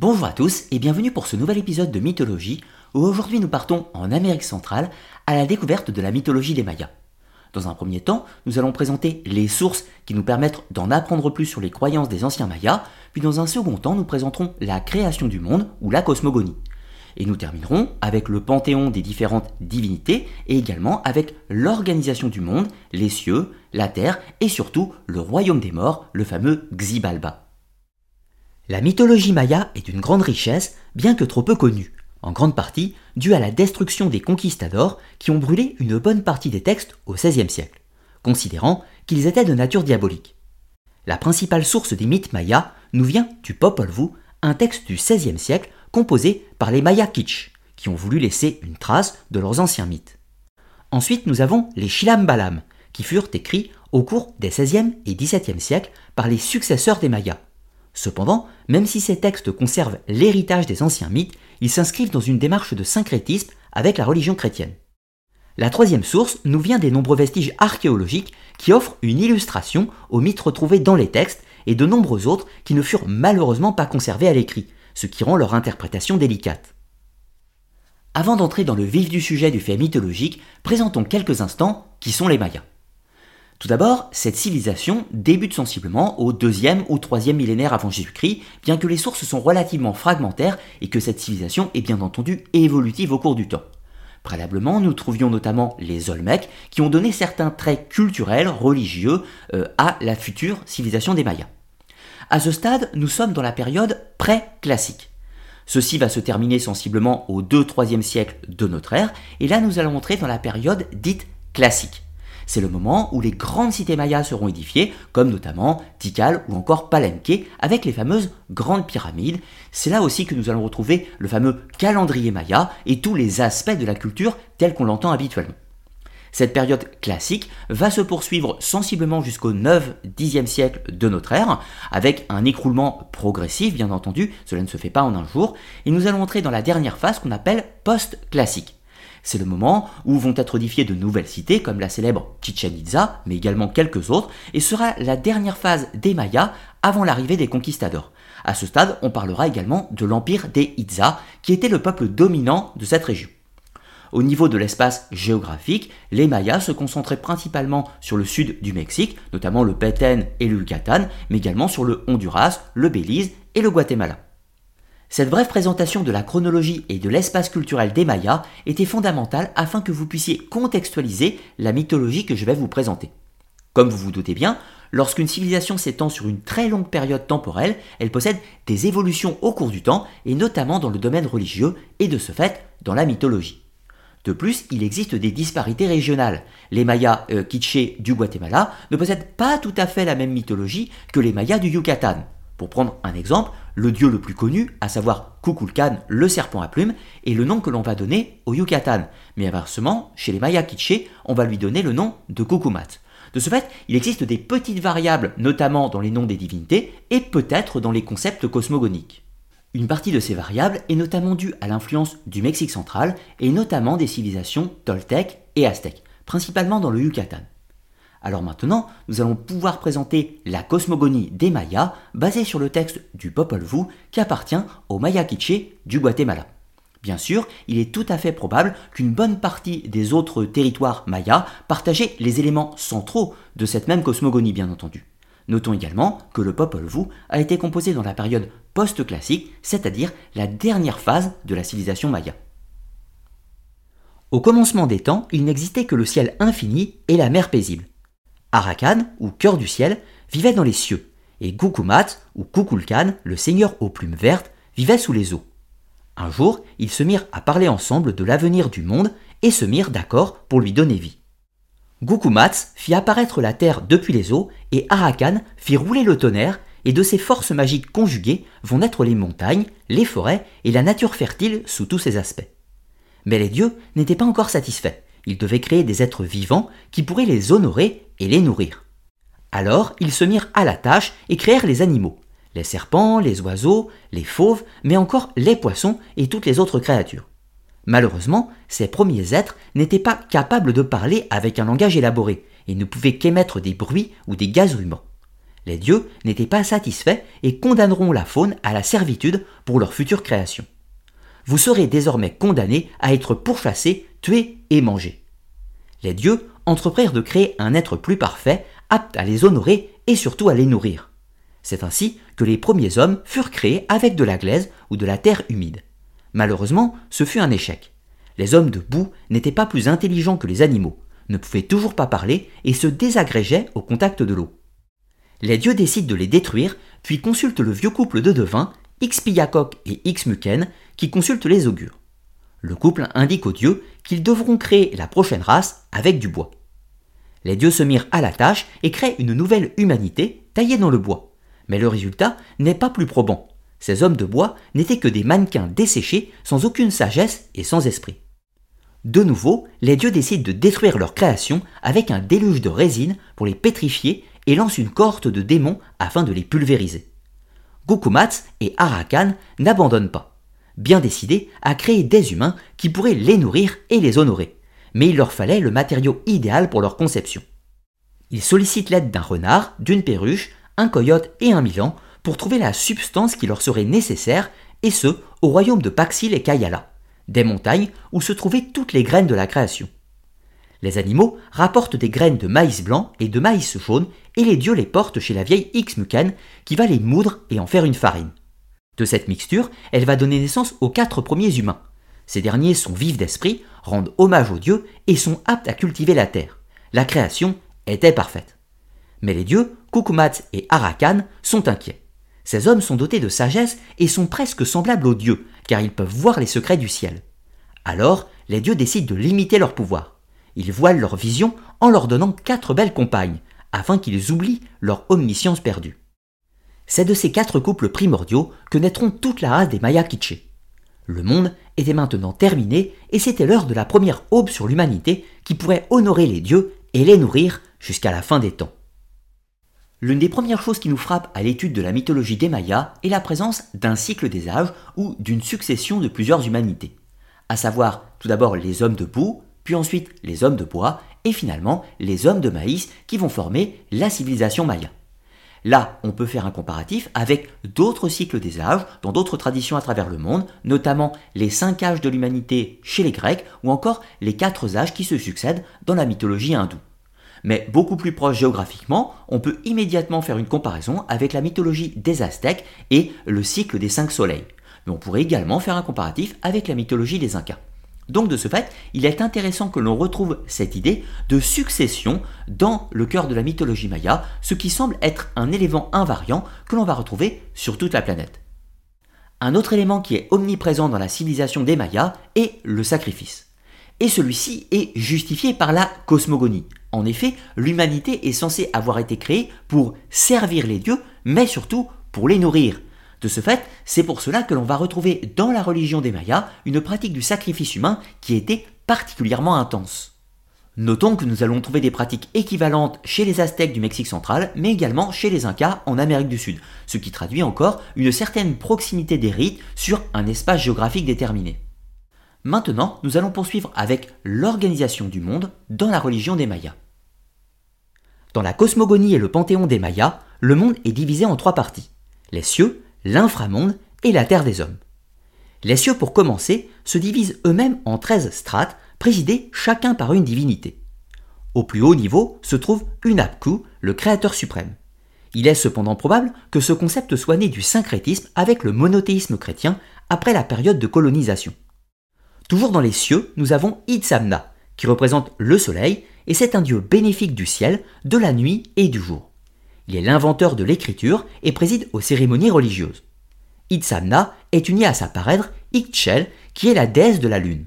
Bonjour à tous et bienvenue pour ce nouvel épisode de Mythologie où aujourd'hui nous partons en Amérique centrale à la découverte de la mythologie des Mayas. Dans un premier temps, nous allons présenter les sources qui nous permettent d'en apprendre plus sur les croyances des anciens Mayas, puis dans un second temps nous présenterons la création du monde ou la cosmogonie. Et nous terminerons avec le panthéon des différentes divinités et également avec l'organisation du monde, les cieux, la terre et surtout le royaume des morts, le fameux Xibalba. La mythologie maya est d'une grande richesse, bien que trop peu connue, en grande partie due à la destruction des conquistadors qui ont brûlé une bonne partie des textes au XVIe siècle, considérant qu'ils étaient de nature diabolique. La principale source des mythes mayas nous vient du Popol Vuh, un texte du XVIe siècle composé par les Mayas Kitsch, qui ont voulu laisser une trace de leurs anciens mythes. Ensuite, nous avons les Shilam Balam, qui furent écrits au cours des XVIe et XVIIe siècles par les successeurs des Mayas, Cependant, même si ces textes conservent l'héritage des anciens mythes, ils s'inscrivent dans une démarche de syncrétisme avec la religion chrétienne. La troisième source nous vient des nombreux vestiges archéologiques qui offrent une illustration aux mythes retrouvés dans les textes et de nombreux autres qui ne furent malheureusement pas conservés à l'écrit, ce qui rend leur interprétation délicate. Avant d'entrer dans le vif du sujet du fait mythologique, présentons quelques instants qui sont les Mayas. Tout d'abord, cette civilisation débute sensiblement au deuxième ou troisième millénaire avant Jésus-Christ, bien que les sources sont relativement fragmentaires et que cette civilisation est bien entendu évolutive au cours du temps. Préalablement, nous trouvions notamment les Olmecs qui ont donné certains traits culturels, religieux euh, à la future civilisation des Mayas. À ce stade, nous sommes dans la période pré-classique. Ceci va se terminer sensiblement au 2-3e siècle de notre ère, et là nous allons entrer dans la période dite classique. C'est le moment où les grandes cités mayas seront édifiées, comme notamment Tikal ou encore Palenque, avec les fameuses grandes pyramides. C'est là aussi que nous allons retrouver le fameux calendrier maya et tous les aspects de la culture tels qu'on l'entend habituellement. Cette période classique va se poursuivre sensiblement jusqu'au 9-10e siècle de notre ère, avec un écroulement progressif bien entendu, cela ne se fait pas en un jour, et nous allons entrer dans la dernière phase qu'on appelle post-classique. C'est le moment où vont être édifiées de nouvelles cités comme la célèbre Chichen Itza, mais également quelques autres, et sera la dernière phase des Mayas avant l'arrivée des conquistadors. À ce stade, on parlera également de l'empire des Itza, qui était le peuple dominant de cette région. Au niveau de l'espace géographique, les Mayas se concentraient principalement sur le sud du Mexique, notamment le Petén et le Yucatan, mais également sur le Honduras, le Belize et le Guatemala. Cette brève présentation de la chronologie et de l'espace culturel des Mayas était fondamentale afin que vous puissiez contextualiser la mythologie que je vais vous présenter. Comme vous vous doutez bien, lorsqu'une civilisation s'étend sur une très longue période temporelle, elle possède des évolutions au cours du temps, et notamment dans le domaine religieux, et de ce fait dans la mythologie. De plus, il existe des disparités régionales. Les Mayas euh, du Guatemala ne possèdent pas tout à fait la même mythologie que les Mayas du Yucatan. Pour prendre un exemple, le dieu le plus connu, à savoir Kukulkan, le serpent à plumes, est le nom que l'on va donner au Yucatan. Mais inversement, chez les Maya Quiché, on va lui donner le nom de Kukumat. De ce fait, il existe des petites variables, notamment dans les noms des divinités, et peut-être dans les concepts cosmogoniques. Une partie de ces variables est notamment due à l'influence du Mexique central, et notamment des civilisations toltèques et aztèques, principalement dans le Yucatan. Alors maintenant, nous allons pouvoir présenter la cosmogonie des Mayas basée sur le texte du Popol Vuh qui appartient aux Maya Quiché du Guatemala. Bien sûr, il est tout à fait probable qu'une bonne partie des autres territoires mayas partageaient les éléments centraux de cette même cosmogonie, bien entendu. Notons également que le Popol Vuh a été composé dans la période post-classique, c'est-à-dire la dernière phase de la civilisation maya. Au commencement des temps, il n'existait que le ciel infini et la mer paisible. Arakan, ou cœur du ciel, vivait dans les cieux, et Gukumat, ou Kukulkan, le seigneur aux plumes vertes, vivait sous les eaux. Un jour, ils se mirent à parler ensemble de l'avenir du monde et se mirent d'accord pour lui donner vie. Gukumats fit apparaître la terre depuis les eaux et Arakan fit rouler le tonnerre et de ces forces magiques conjuguées vont naître les montagnes, les forêts et la nature fertile sous tous ses aspects. Mais les dieux n'étaient pas encore satisfaits. Ils devaient créer des êtres vivants qui pourraient les honorer et les nourrir. Alors ils se mirent à la tâche et créèrent les animaux, les serpents, les oiseaux, les fauves, mais encore les poissons et toutes les autres créatures. Malheureusement, ces premiers êtres n'étaient pas capables de parler avec un langage élaboré et ne pouvaient qu'émettre des bruits ou des gazouillements. Les dieux n'étaient pas satisfaits et condamneront la faune à la servitude pour leur future création. Vous serez désormais condamnés à être pourchassés, tués et mangés. Les dieux entreprirent de créer un être plus parfait, apte à les honorer et surtout à les nourrir. C'est ainsi que les premiers hommes furent créés avec de la glaise ou de la terre humide. Malheureusement, ce fut un échec. Les hommes de boue n'étaient pas plus intelligents que les animaux, ne pouvaient toujours pas parler et se désagrégeaient au contact de l'eau. Les dieux décident de les détruire, puis consultent le vieux couple de devins, Xpiacoc et Xmuken, qui consultent les augures. Le couple indique aux dieux qu'ils devront créer la prochaine race avec du bois. Les dieux se mirent à la tâche et créent une nouvelle humanité taillée dans le bois. Mais le résultat n'est pas plus probant. Ces hommes de bois n'étaient que des mannequins desséchés, sans aucune sagesse et sans esprit. De nouveau, les dieux décident de détruire leur création avec un déluge de résine pour les pétrifier et lancent une cohorte de démons afin de les pulvériser. Gokumats et Arakan n'abandonnent pas, bien décidés à créer des humains qui pourraient les nourrir et les honorer, mais il leur fallait le matériau idéal pour leur conception. Ils sollicitent l'aide d'un renard, d'une perruche, un coyote et un milan pour trouver la substance qui leur serait nécessaire, et ce, au royaume de Paxil et Kayala, des montagnes où se trouvaient toutes les graines de la création. Les animaux rapportent des graines de maïs blanc et de maïs jaune, et les dieux les portent chez la vieille Xmukan qui va les moudre et en faire une farine. De cette mixture, elle va donner naissance aux quatre premiers humains. Ces derniers sont vifs d'esprit, rendent hommage aux dieux et sont aptes à cultiver la terre. La création était parfaite. Mais les dieux, Kukumat et Arakan, sont inquiets. Ces hommes sont dotés de sagesse et sont presque semblables aux dieux, car ils peuvent voir les secrets du ciel. Alors, les dieux décident de limiter leur pouvoir. Ils voilent leur vision en leur donnant quatre belles compagnes, afin qu'ils oublient leur omniscience perdue. C'est de ces quatre couples primordiaux que naîtront toute la race des Maya Kitché. Le monde était maintenant terminé et c'était l'heure de la première aube sur l'humanité qui pourrait honorer les dieux et les nourrir jusqu'à la fin des temps. L'une des premières choses qui nous frappe à l'étude de la mythologie des Mayas est la présence d'un cycle des âges ou d'une succession de plusieurs humanités, à savoir tout d'abord les hommes de boue, puis ensuite les hommes de bois, et finalement les hommes de maïs qui vont former la civilisation maya. Là, on peut faire un comparatif avec d'autres cycles des âges dans d'autres traditions à travers le monde, notamment les cinq âges de l'humanité chez les Grecs ou encore les quatre âges qui se succèdent dans la mythologie hindoue. Mais beaucoup plus proche géographiquement, on peut immédiatement faire une comparaison avec la mythologie des Aztèques et le cycle des cinq soleils. Mais on pourrait également faire un comparatif avec la mythologie des Incas. Donc de ce fait, il est intéressant que l'on retrouve cette idée de succession dans le cœur de la mythologie maya, ce qui semble être un élément invariant que l'on va retrouver sur toute la planète. Un autre élément qui est omniprésent dans la civilisation des Mayas est le sacrifice. Et celui-ci est justifié par la cosmogonie, en effet, l'humanité est censée avoir été créée pour servir les dieux, mais surtout pour les nourrir. De ce fait, c'est pour cela que l'on va retrouver dans la religion des Mayas une pratique du sacrifice humain qui était particulièrement intense. Notons que nous allons trouver des pratiques équivalentes chez les Aztèques du Mexique central, mais également chez les Incas en Amérique du Sud, ce qui traduit encore une certaine proximité des rites sur un espace géographique déterminé. Maintenant, nous allons poursuivre avec l'organisation du monde dans la religion des Mayas. Dans la cosmogonie et le panthéon des Mayas, le monde est divisé en trois parties les cieux, l'inframonde et la terre des hommes. Les cieux, pour commencer, se divisent eux-mêmes en 13 strates, présidées chacun par une divinité. Au plus haut niveau se trouve Unapku, le créateur suprême. Il est cependant probable que ce concept soit né du syncrétisme avec le monothéisme chrétien après la période de colonisation. Toujours dans les cieux, nous avons Itzamna, qui représente le soleil, et c'est un dieu bénéfique du ciel, de la nuit et du jour. Il est l'inventeur de l'écriture et préside aux cérémonies religieuses. Itzamna est uni à sa parèdre Ixchel, qui est la déesse de la lune.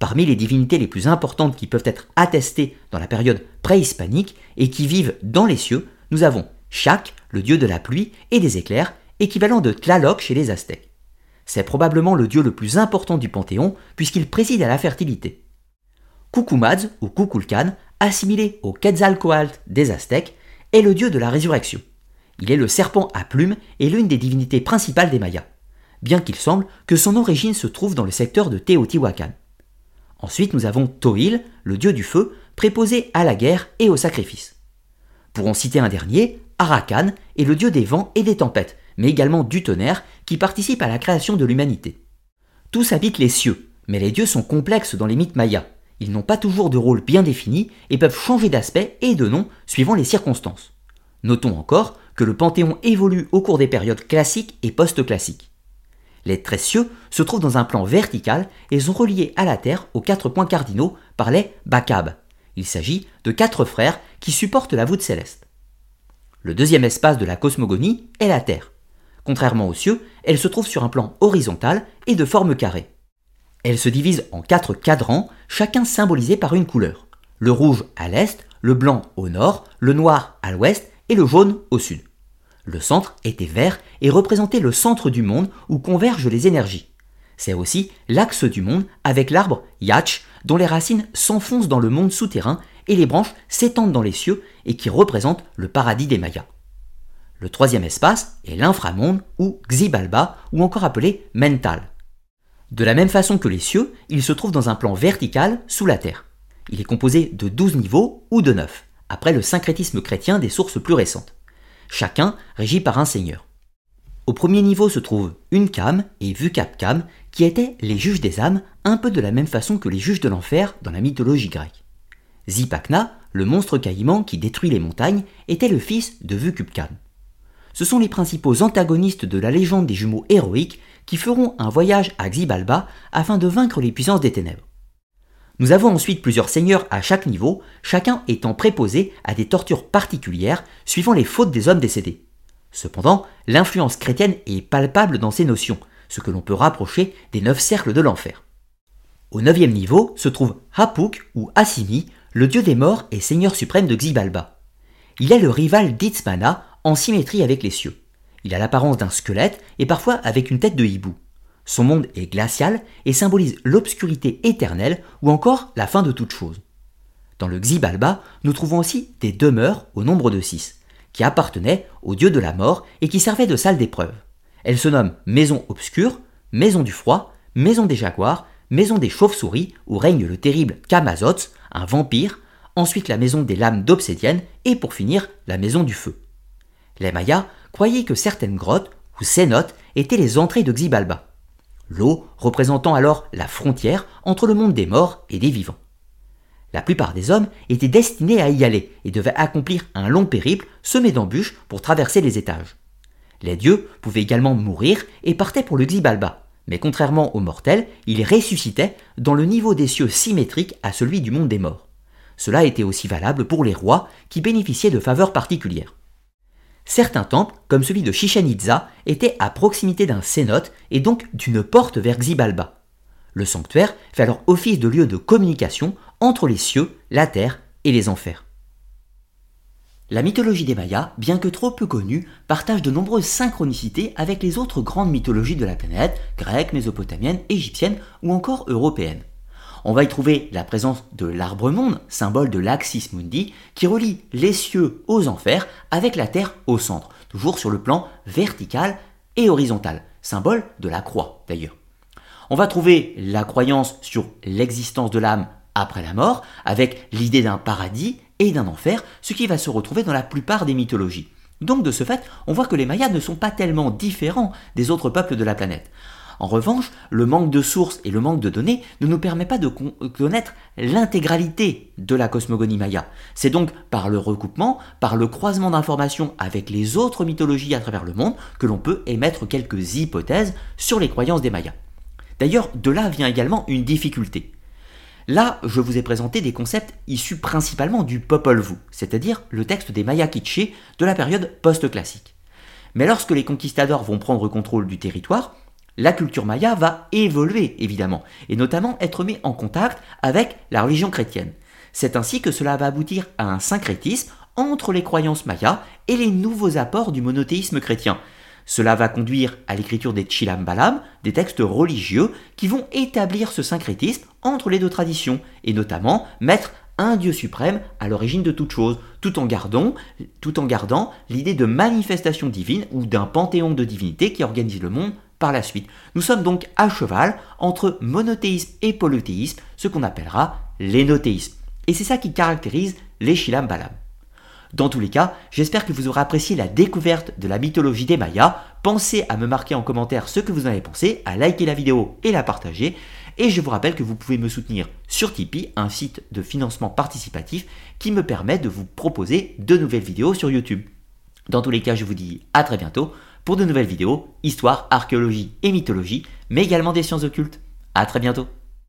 Parmi les divinités les plus importantes qui peuvent être attestées dans la période préhispanique et qui vivent dans les cieux, nous avons Shak, le dieu de la pluie et des éclairs, équivalent de Tlaloc chez les Aztèques. C'est probablement le dieu le plus important du panthéon puisqu'il préside à la fertilité. Kukumadz ou Kukulkan, assimilé au Quetzalcoatl des Aztèques, est le dieu de la résurrection. Il est le serpent à plumes et l'une des divinités principales des Mayas, bien qu'il semble que son origine se trouve dans le secteur de Teotihuacan. Ensuite, nous avons Toil, le dieu du feu, préposé à la guerre et au sacrifice. Pour en citer un dernier, Arakan est le dieu des vents et des tempêtes, mais également du tonnerre qui participe à la création de l'humanité. Tous habitent les cieux, mais les dieux sont complexes dans les mythes mayas. Ils n'ont pas toujours de rôle bien défini et peuvent changer d'aspect et de nom suivant les circonstances. Notons encore que le panthéon évolue au cours des périodes classiques et post-classiques. Les treize cieux se trouvent dans un plan vertical et sont reliés à la Terre aux quatre points cardinaux par les Bakab. Il s'agit de quatre frères qui supportent la voûte céleste. Le deuxième espace de la cosmogonie est la Terre. Contrairement aux cieux, elle se trouve sur un plan horizontal et de forme carrée. Elle se divise en quatre cadrans, chacun symbolisé par une couleur. Le rouge à l'est, le blanc au nord, le noir à l'ouest et le jaune au sud. Le centre était vert et représentait le centre du monde où convergent les énergies. C'est aussi l'axe du monde avec l'arbre Yach dont les racines s'enfoncent dans le monde souterrain et les branches s'étendent dans les cieux et qui représente le paradis des Mayas. Le troisième espace est l'inframonde ou Xibalba ou encore appelé mental. De la même façon que les cieux, il se trouve dans un plan vertical sous la terre. Il est composé de 12 niveaux ou de 9, après le syncrétisme chrétien des sources plus récentes. Chacun régi par un seigneur. Au premier niveau se trouvent une cam et Vukapkam, qui étaient les juges des âmes, un peu de la même façon que les juges de l'enfer dans la mythologie grecque. Zipakna, le monstre caïman qui détruit les montagnes, était le fils de Vukupkam. Ce sont les principaux antagonistes de la légende des jumeaux héroïques qui feront un voyage à Xibalba afin de vaincre les puissances des ténèbres. Nous avons ensuite plusieurs seigneurs à chaque niveau, chacun étant préposé à des tortures particulières suivant les fautes des hommes décédés. Cependant, l'influence chrétienne est palpable dans ces notions, ce que l'on peut rapprocher des neuf cercles de l'enfer. Au neuvième niveau se trouve Hapuk ou Assimi, le dieu des morts et seigneur suprême de Xibalba. Il est le rival d'Itzmana en symétrie avec les cieux. Il a l'apparence d'un squelette et parfois avec une tête de hibou. Son monde est glacial et symbolise l'obscurité éternelle ou encore la fin de toute chose. Dans le Xibalba, nous trouvons aussi des demeures au nombre de six, qui appartenaient au dieu de la mort et qui servaient de salle d'épreuve. Elles se nomment maison obscure, maison du froid, maison des jaguars, maison des chauves-souris où règne le terrible Kamazots, un vampire, ensuite la maison des lames d'obsidienne et pour finir la maison du feu. Les Mayas croyaient que certaines grottes ou cénotes étaient les entrées de Xibalba l'eau représentant alors la frontière entre le monde des morts et des vivants. La plupart des hommes étaient destinés à y aller et devaient accomplir un long périple semé d'embûches pour traverser les étages. Les dieux pouvaient également mourir et partaient pour le Xibalba, mais contrairement aux mortels, ils ressuscitaient dans le niveau des cieux symétrique à celui du monde des morts. Cela était aussi valable pour les rois qui bénéficiaient de faveurs particulières. Certains temples, comme celui de Chichen Itza, étaient à proximité d'un cénote et donc d'une porte vers Xibalba. Le sanctuaire fait alors office de lieu de communication entre les cieux, la terre et les enfers. La mythologie des Mayas, bien que trop peu connue, partage de nombreuses synchronicités avec les autres grandes mythologies de la planète, grecque, mésopotamienne, égyptienne ou encore européenne on va y trouver la présence de l'arbre-monde, symbole de l'Axis Mundi, qui relie les cieux aux enfers avec la terre au centre, toujours sur le plan vertical et horizontal, symbole de la croix d'ailleurs. On va trouver la croyance sur l'existence de l'âme après la mort, avec l'idée d'un paradis et d'un enfer, ce qui va se retrouver dans la plupart des mythologies. Donc de ce fait, on voit que les Mayas ne sont pas tellement différents des autres peuples de la planète. En revanche, le manque de sources et le manque de données ne nous permet pas de connaître l'intégralité de la cosmogonie maya. C'est donc par le recoupement, par le croisement d'informations avec les autres mythologies à travers le monde que l'on peut émettre quelques hypothèses sur les croyances des Mayas. D'ailleurs, de là vient également une difficulté. Là, je vous ai présenté des concepts issus principalement du Popol Vuh, c'est-à-dire le texte des Mayas Kitché de la période post-classique. Mais lorsque les conquistadors vont prendre contrôle du territoire, la culture maya va évoluer évidemment, et notamment être mis en contact avec la religion chrétienne. C'est ainsi que cela va aboutir à un syncrétisme entre les croyances mayas et les nouveaux apports du monothéisme chrétien. Cela va conduire à l'écriture des Chilam Balam, des textes religieux qui vont établir ce syncrétisme entre les deux traditions, et notamment mettre un Dieu suprême à l'origine de toute chose, tout en gardant, tout en gardant l'idée de manifestation divine ou d'un panthéon de divinités qui organise le monde la suite. Nous sommes donc à cheval entre monothéisme et polythéisme, ce qu'on appellera l'énothéisme. Et c'est ça qui caractérise les Shilam Balam. Dans tous les cas, j'espère que vous aurez apprécié la découverte de la mythologie des Mayas. Pensez à me marquer en commentaire ce que vous en avez pensé, à liker la vidéo et la partager. Et je vous rappelle que vous pouvez me soutenir sur Tipeee, un site de financement participatif qui me permet de vous proposer de nouvelles vidéos sur YouTube. Dans tous les cas, je vous dis à très bientôt pour de nouvelles vidéos, histoire, archéologie et mythologie, mais également des sciences occultes. À très bientôt